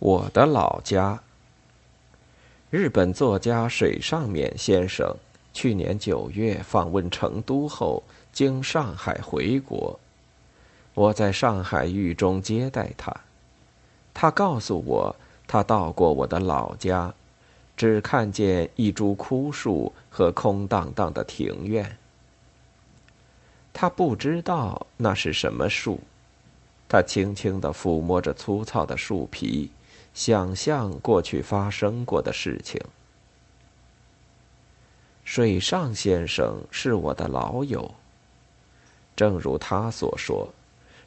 我的老家。日本作家水上勉先生去年九月访问成都后，经上海回国。我在上海狱中接待他，他告诉我，他到过我的老家，只看见一株枯树和空荡荡的庭院。他不知道那是什么树，他轻轻地抚摸着粗糙的树皮，想象过去发生过的事情。水上先生是我的老友，正如他所说，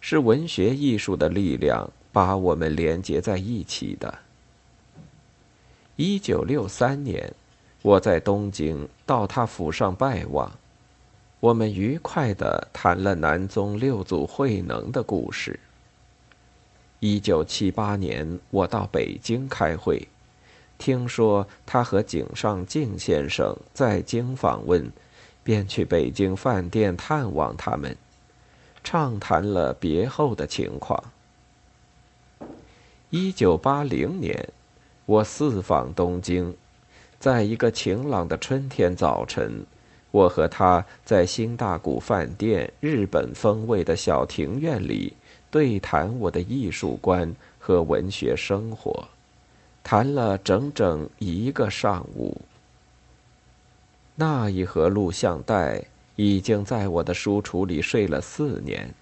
是文学艺术的力量把我们连接在一起的。一九六三年，我在东京到他府上拜望。我们愉快的谈了南宗六祖慧能的故事。一九七八年，我到北京开会，听说他和井上靖先生在京访问，便去北京饭店探望他们，畅谈了别后的情况。一九八零年，我四访东京，在一个晴朗的春天早晨。我和他在新大谷饭店日本风味的小庭院里对谈我的艺术观和文学生活，谈了整整一个上午。那一盒录像带已经在我的书橱里睡了四年，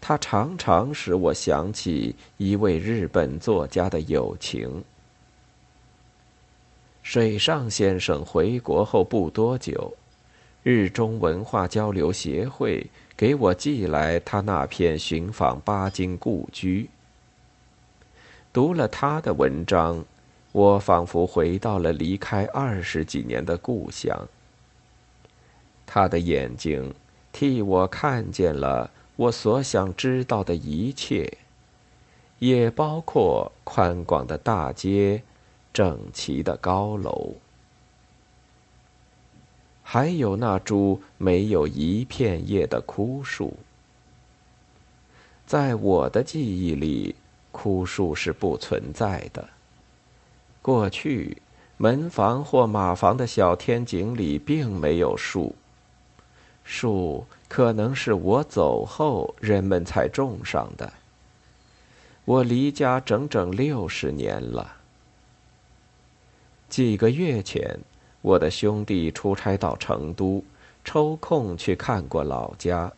它常常使我想起一位日本作家的友情。水上先生回国后不多久，日中文化交流协会给我寄来他那篇寻访巴金故居。读了他的文章，我仿佛回到了离开二十几年的故乡。他的眼睛替我看见了我所想知道的一切，也包括宽广的大街。整齐的高楼，还有那株没有一片叶的枯树。在我的记忆里，枯树是不存在的。过去，门房或马房的小天井里并没有树。树可能是我走后人们才种上的。我离家整整六十年了。几个月前，我的兄弟出差到成都，抽空去看过老家，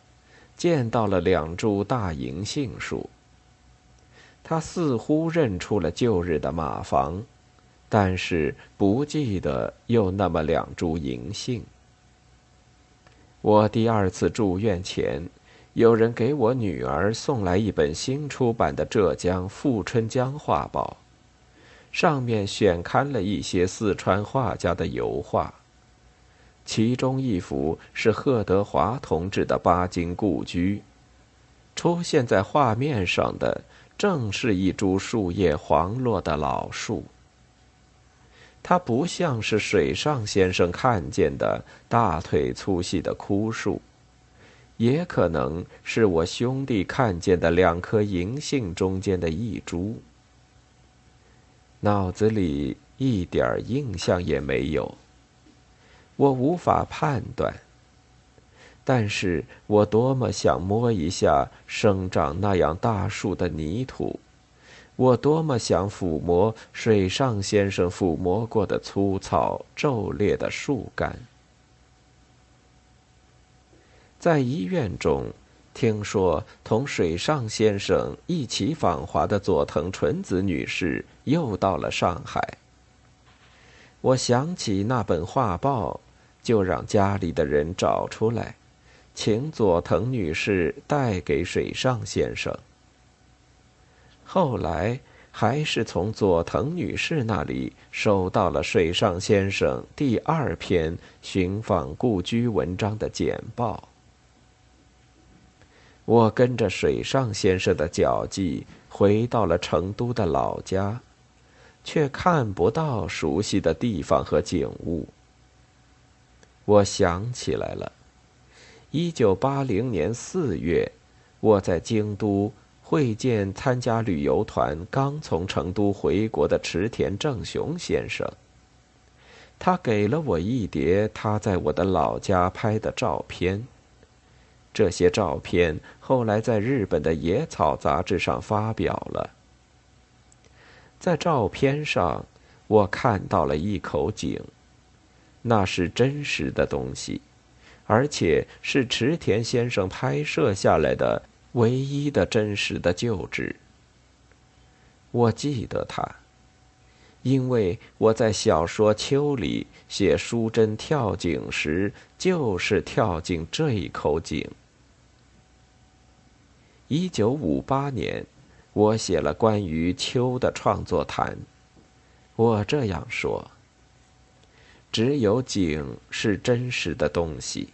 见到了两株大银杏树。他似乎认出了旧日的马房，但是不记得有那么两株银杏。我第二次住院前，有人给我女儿送来一本新出版的《浙江富春江画报》。上面选刊了一些四川画家的油画，其中一幅是贺德华同志的巴金故居。出现在画面上的正是一株树叶黄落的老树。它不像是水上先生看见的大腿粗细的枯树，也可能是我兄弟看见的两颗银杏中间的一株。脑子里一点印象也没有，我无法判断。但是我多么想摸一下生长那样大树的泥土，我多么想抚摸水上先生抚摸过的粗糙皱裂的树干。在医院中。听说同水上先生一起访华的佐藤纯子女士又到了上海。我想起那本画报，就让家里的人找出来，请佐藤女士带给水上先生。后来还是从佐藤女士那里收到了水上先生第二篇寻访故居文章的简报。我跟着水上先生的脚迹回到了成都的老家，却看不到熟悉的地方和景物。我想起来了，一九八零年四月，我在京都会见参加旅游团刚从成都回国的池田正雄先生。他给了我一叠他在我的老家拍的照片。这些照片后来在日本的《野草》杂志上发表了。在照片上，我看到了一口井，那是真实的东西，而且是池田先生拍摄下来的唯一的真实的旧址。我记得他，因为我在小说《秋》里写淑贞跳井时，就是跳进这一口井。一九五八年。我写了关于秋的创作谈，我这样说：只有景是真实的东西，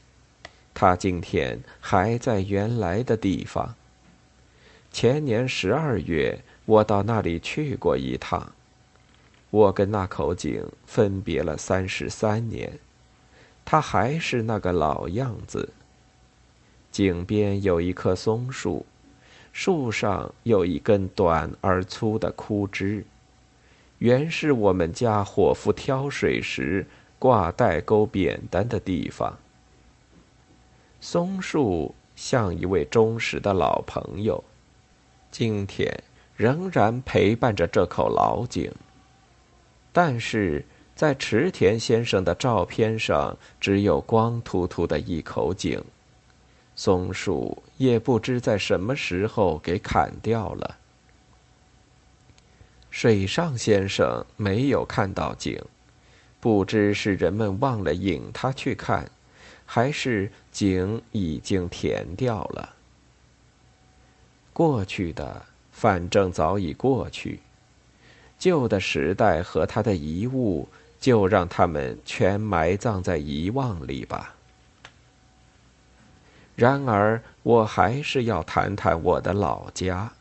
它今天还在原来的地方。前年十二月，我到那里去过一趟，我跟那口井分别了三十三年，它还是那个老样子。井边有一棵松树。树上有一根短而粗的枯枝，原是我们家伙夫挑水时挂带钩扁担的地方。松树像一位忠实的老朋友，今天仍然陪伴着这口老井。但是在池田先生的照片上，只有光秃秃的一口井。松树也不知在什么时候给砍掉了。水上先生没有看到井，不知是人们忘了引他去看，还是井已经填掉了。过去的，反正早已过去，旧的时代和他的遗物，就让他们全埋葬在遗忘里吧。然而，我还是要谈谈我的老家。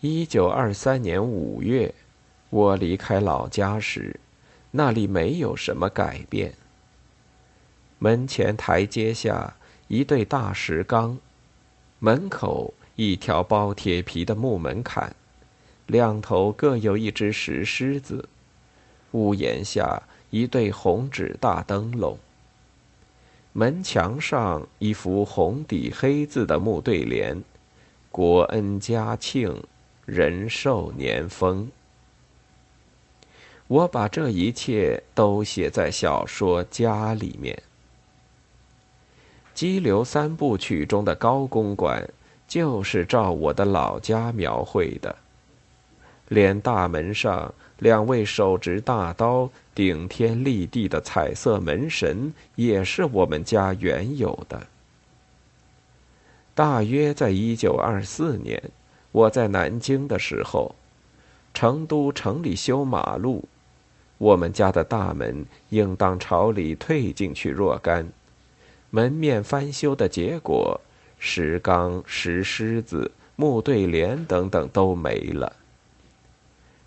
一九二三年五月，我离开老家时，那里没有什么改变。门前台阶下一对大石缸，门口一条包铁皮的木门槛，两头各有一只石狮子，屋檐下一对红纸大灯笼。门墙上一幅红底黑字的木对联：“国恩家庆，人寿年丰。”我把这一切都写在小说《家》里面。《激流三部曲》中的高公馆，就是照我的老家描绘的，连大门上。两位手执大刀、顶天立地的彩色门神，也是我们家原有的。大约在一九二四年，我在南京的时候，成都城里修马路，我们家的大门应当朝里退进去若干。门面翻修的结果，石缸、石狮子、木对联等等都没了。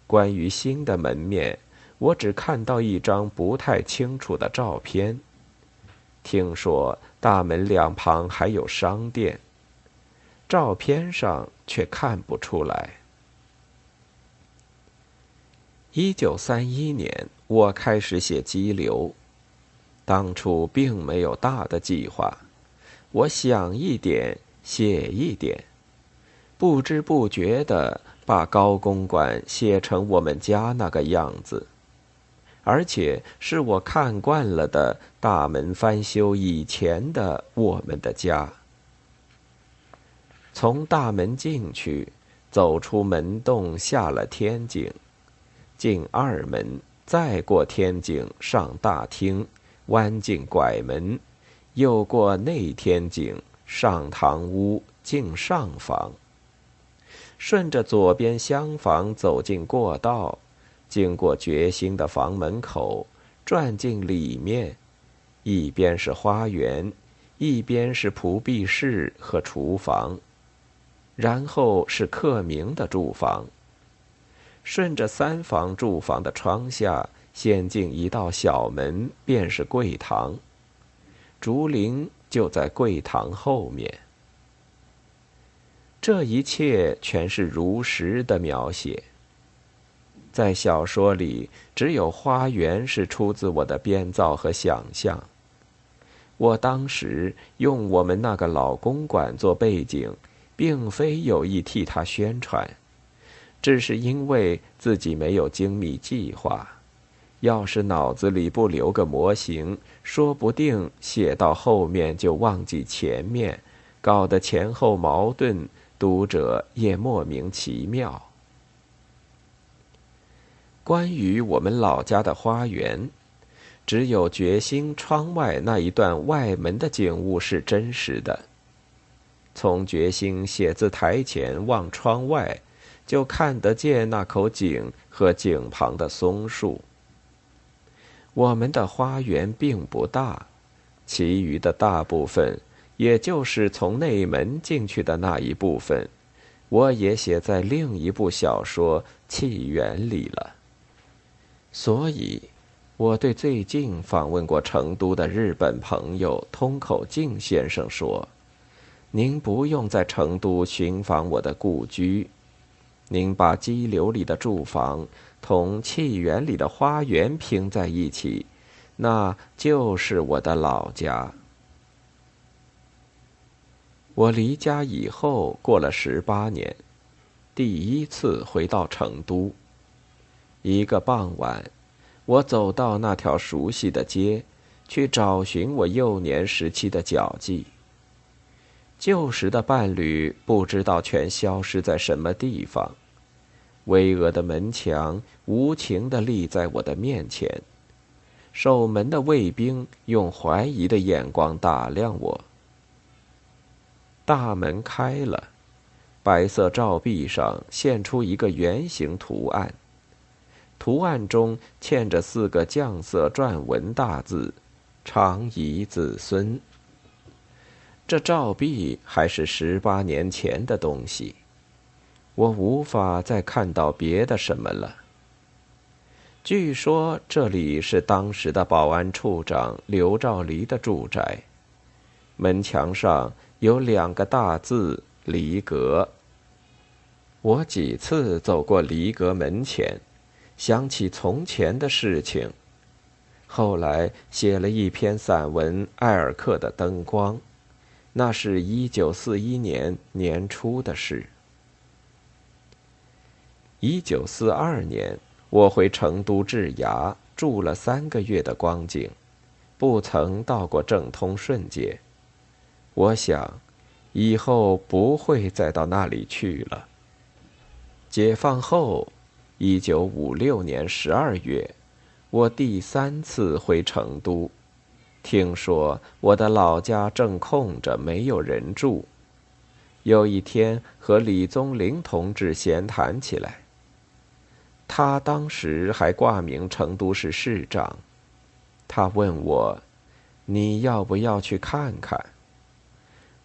关于新的门面，我只看到一张不太清楚的照片。听说大门两旁还有商店，照片上却看不出来。一九三一年，我开始写《激流》，当初并没有大的计划，我想一点写一点，不知不觉的。把高公馆写成我们家那个样子，而且是我看惯了的大门翻修以前的我们的家。从大门进去，走出门洞，下了天井，进二门，再过天井上大厅，弯进拐门，又过内天井上堂屋，进上房。顺着左边厢房走进过道，经过绝新的房门口，转进里面，一边是花园，一边是仆婢室和厨房，然后是克明的住房。顺着三房住房的窗下，先进一道小门，便是柜堂，竹林就在柜堂后面。这一切全是如实的描写。在小说里，只有花园是出自我的编造和想象。我当时用我们那个老公馆做背景，并非有意替他宣传，只是因为自己没有精密计划。要是脑子里不留个模型，说不定写到后面就忘记前面，搞得前后矛盾。读者也莫名其妙。关于我们老家的花园，只有决心窗外那一段外门的景物是真实的。从决心写字台前望窗外，就看得见那口井和井旁的松树。我们的花园并不大，其余的大部分。也就是从内门进去的那一部分，我也写在另一部小说《气源》里了。所以，我对最近访问过成都的日本朋友通口敬先生说：“您不用在成都寻访我的故居，您把激流里的住房同气源里的花园拼在一起，那就是我的老家。”我离家以后过了十八年，第一次回到成都。一个傍晚，我走到那条熟悉的街，去找寻我幼年时期的脚迹。旧时的伴侣不知道全消失在什么地方。巍峨的门墙无情地立在我的面前，守门的卫兵用怀疑的眼光打量我。大门开了，白色照壁上现出一个圆形图案，图案中嵌着四个酱色篆文大字“长宜子孙”。这照壁还是十八年前的东西，我无法再看到别的什么了。据说这里是当时的保安处长刘兆黎的住宅，门墙上。有两个大字“离阁”。我几次走过离阁门前，想起从前的事情，后来写了一篇散文《艾尔克的灯光》，那是一九四一年年初的事。一九四二年，我回成都治牙住了三个月的光景，不曾到过正通顺街。我想，以后不会再到那里去了。解放后，一九五六年十二月，我第三次回成都，听说我的老家正空着，没有人住。有一天和李宗林同志闲谈起来，他当时还挂名成都市市长。他问我：“你要不要去看看？”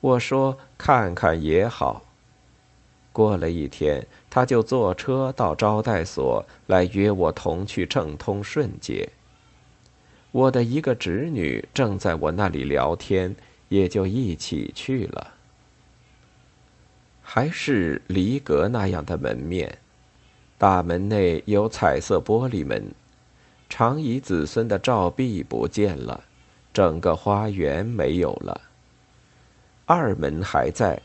我说：“看看也好。”过了一天，他就坐车到招待所来约我同去正通顺街。我的一个侄女正在我那里聊天，也就一起去了。还是离阁那样的门面，大门内有彩色玻璃门，长椅子孙的照壁不见了，整个花园没有了。二门还在，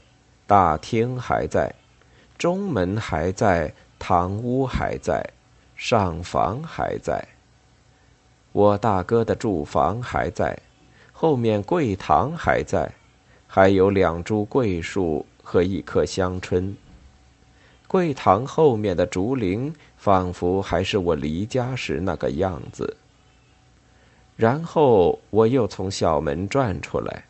大厅还在，中门还在，堂屋还在，上房还在。我大哥的住房还在，后面桂堂还在，还有两株桂树和一棵香椿。桂堂后面的竹林，仿佛还是我离家时那个样子。然后我又从小门转出来。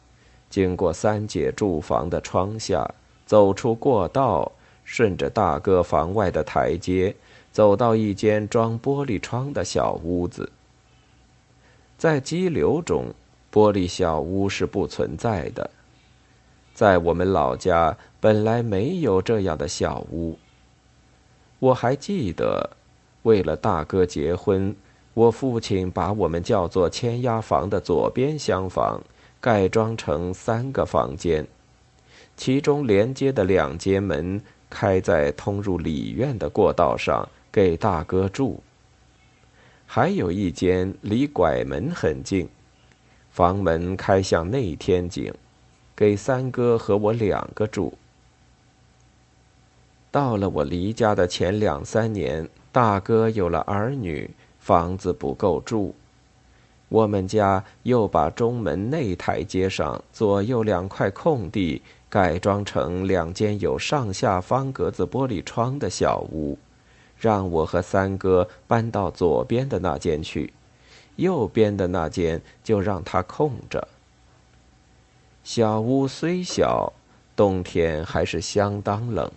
经过三姐住房的窗下，走出过道，顺着大哥房外的台阶，走到一间装玻璃窗的小屋子。在激流中，玻璃小屋是不存在的。在我们老家，本来没有这样的小屋。我还记得，为了大哥结婚，我父亲把我们叫做签押房的左边厢房。改装成三个房间，其中连接的两间门开在通入里院的过道上，给大哥住。还有一间离拐门很近，房门开向内天井，给三哥和我两个住。到了我离家的前两三年，大哥有了儿女，房子不够住。我们家又把中门内台阶上左右两块空地改装成两间有上下方格子玻璃窗的小屋，让我和三哥搬到左边的那间去，右边的那间就让它空着。小屋虽小，冬天还是相当冷，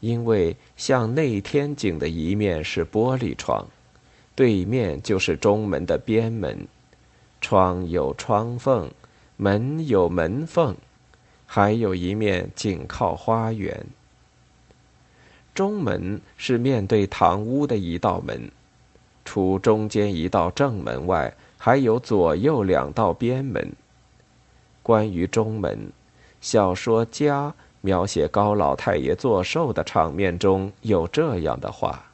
因为向内天井的一面是玻璃窗，对面就是中门的边门。窗有窗缝，门有门缝，还有一面紧靠花园。中门是面对堂屋的一道门，除中间一道正门外，还有左右两道边门。关于中门，小说家描写高老太爷作寿的场面中有这样的话：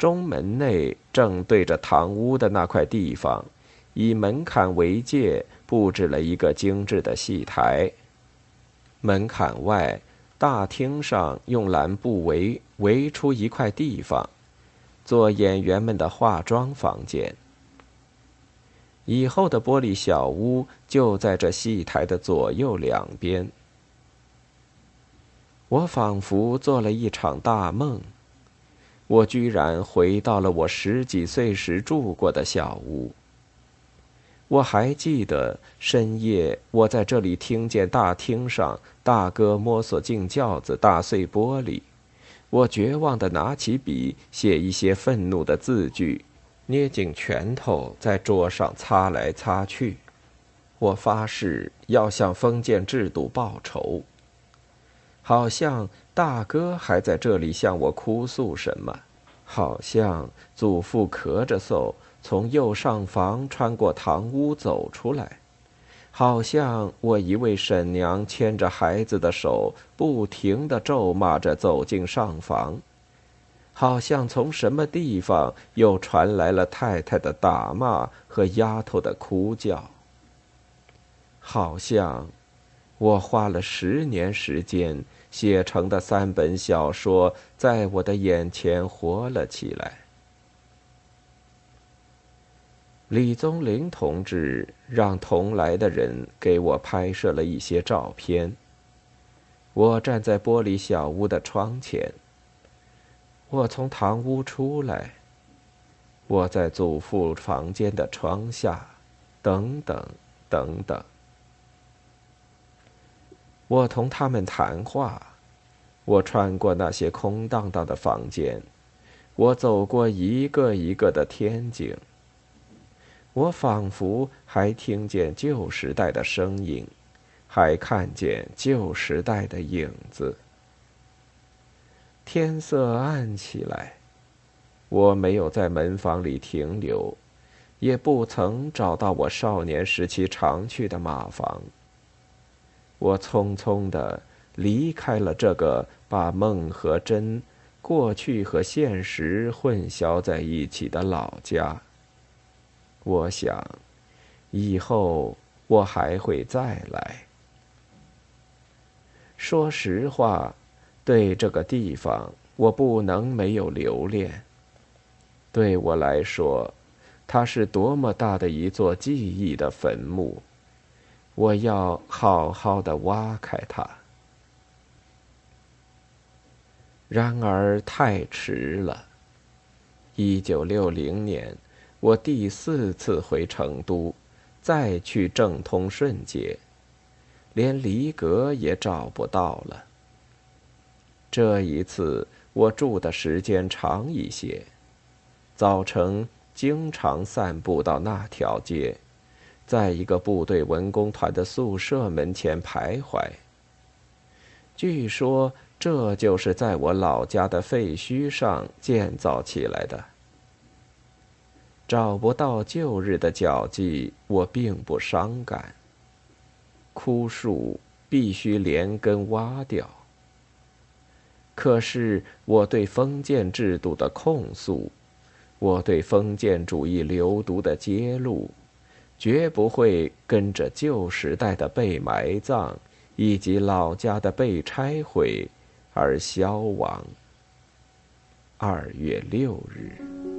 中门内正对着堂屋的那块地方。以门槛为界，布置了一个精致的戏台。门槛外，大厅上用蓝布围围出一块地方，做演员们的化妆房间。以后的玻璃小屋就在这戏台的左右两边。我仿佛做了一场大梦，我居然回到了我十几岁时住过的小屋。我还记得深夜，我在这里听见大厅上大哥摸索进轿子，打碎玻璃。我绝望地拿起笔，写一些愤怒的字句，捏紧拳头在桌上擦来擦去。我发誓要向封建制度报仇。好像大哥还在这里向我哭诉什么，好像祖父咳着嗽。从右上房穿过堂屋走出来，好像我一位婶娘牵着孩子的手，不停的咒骂着走进上房，好像从什么地方又传来了太太的打骂和丫头的哭叫，好像我花了十年时间写成的三本小说，在我的眼前活了起来。李宗林同志让同来的人给我拍摄了一些照片。我站在玻璃小屋的窗前。我从堂屋出来。我在祖父房间的窗下，等等，等等。我同他们谈话。我穿过那些空荡荡的房间。我走过一个一个的天井。我仿佛还听见旧时代的声音，还看见旧时代的影子。天色暗起来，我没有在门房里停留，也不曾找到我少年时期常去的马房。我匆匆的离开了这个把梦和真、过去和现实混淆在一起的老家。我想，以后我还会再来。说实话，对这个地方，我不能没有留恋。对我来说，它是多么大的一座记忆的坟墓，我要好好的挖开它。然而太迟了，一九六零年。我第四次回成都，再去正通顺街，连离阁也找不到了。这一次我住的时间长一些，早晨经常散步到那条街，在一个部队文工团的宿舍门前徘徊。据说这就是在我老家的废墟上建造起来的。找不到旧日的脚迹，我并不伤感。枯树必须连根挖掉。可是我对封建制度的控诉，我对封建主义流毒的揭露，绝不会跟着旧时代的被埋葬以及老家的被拆毁而消亡。二月六日。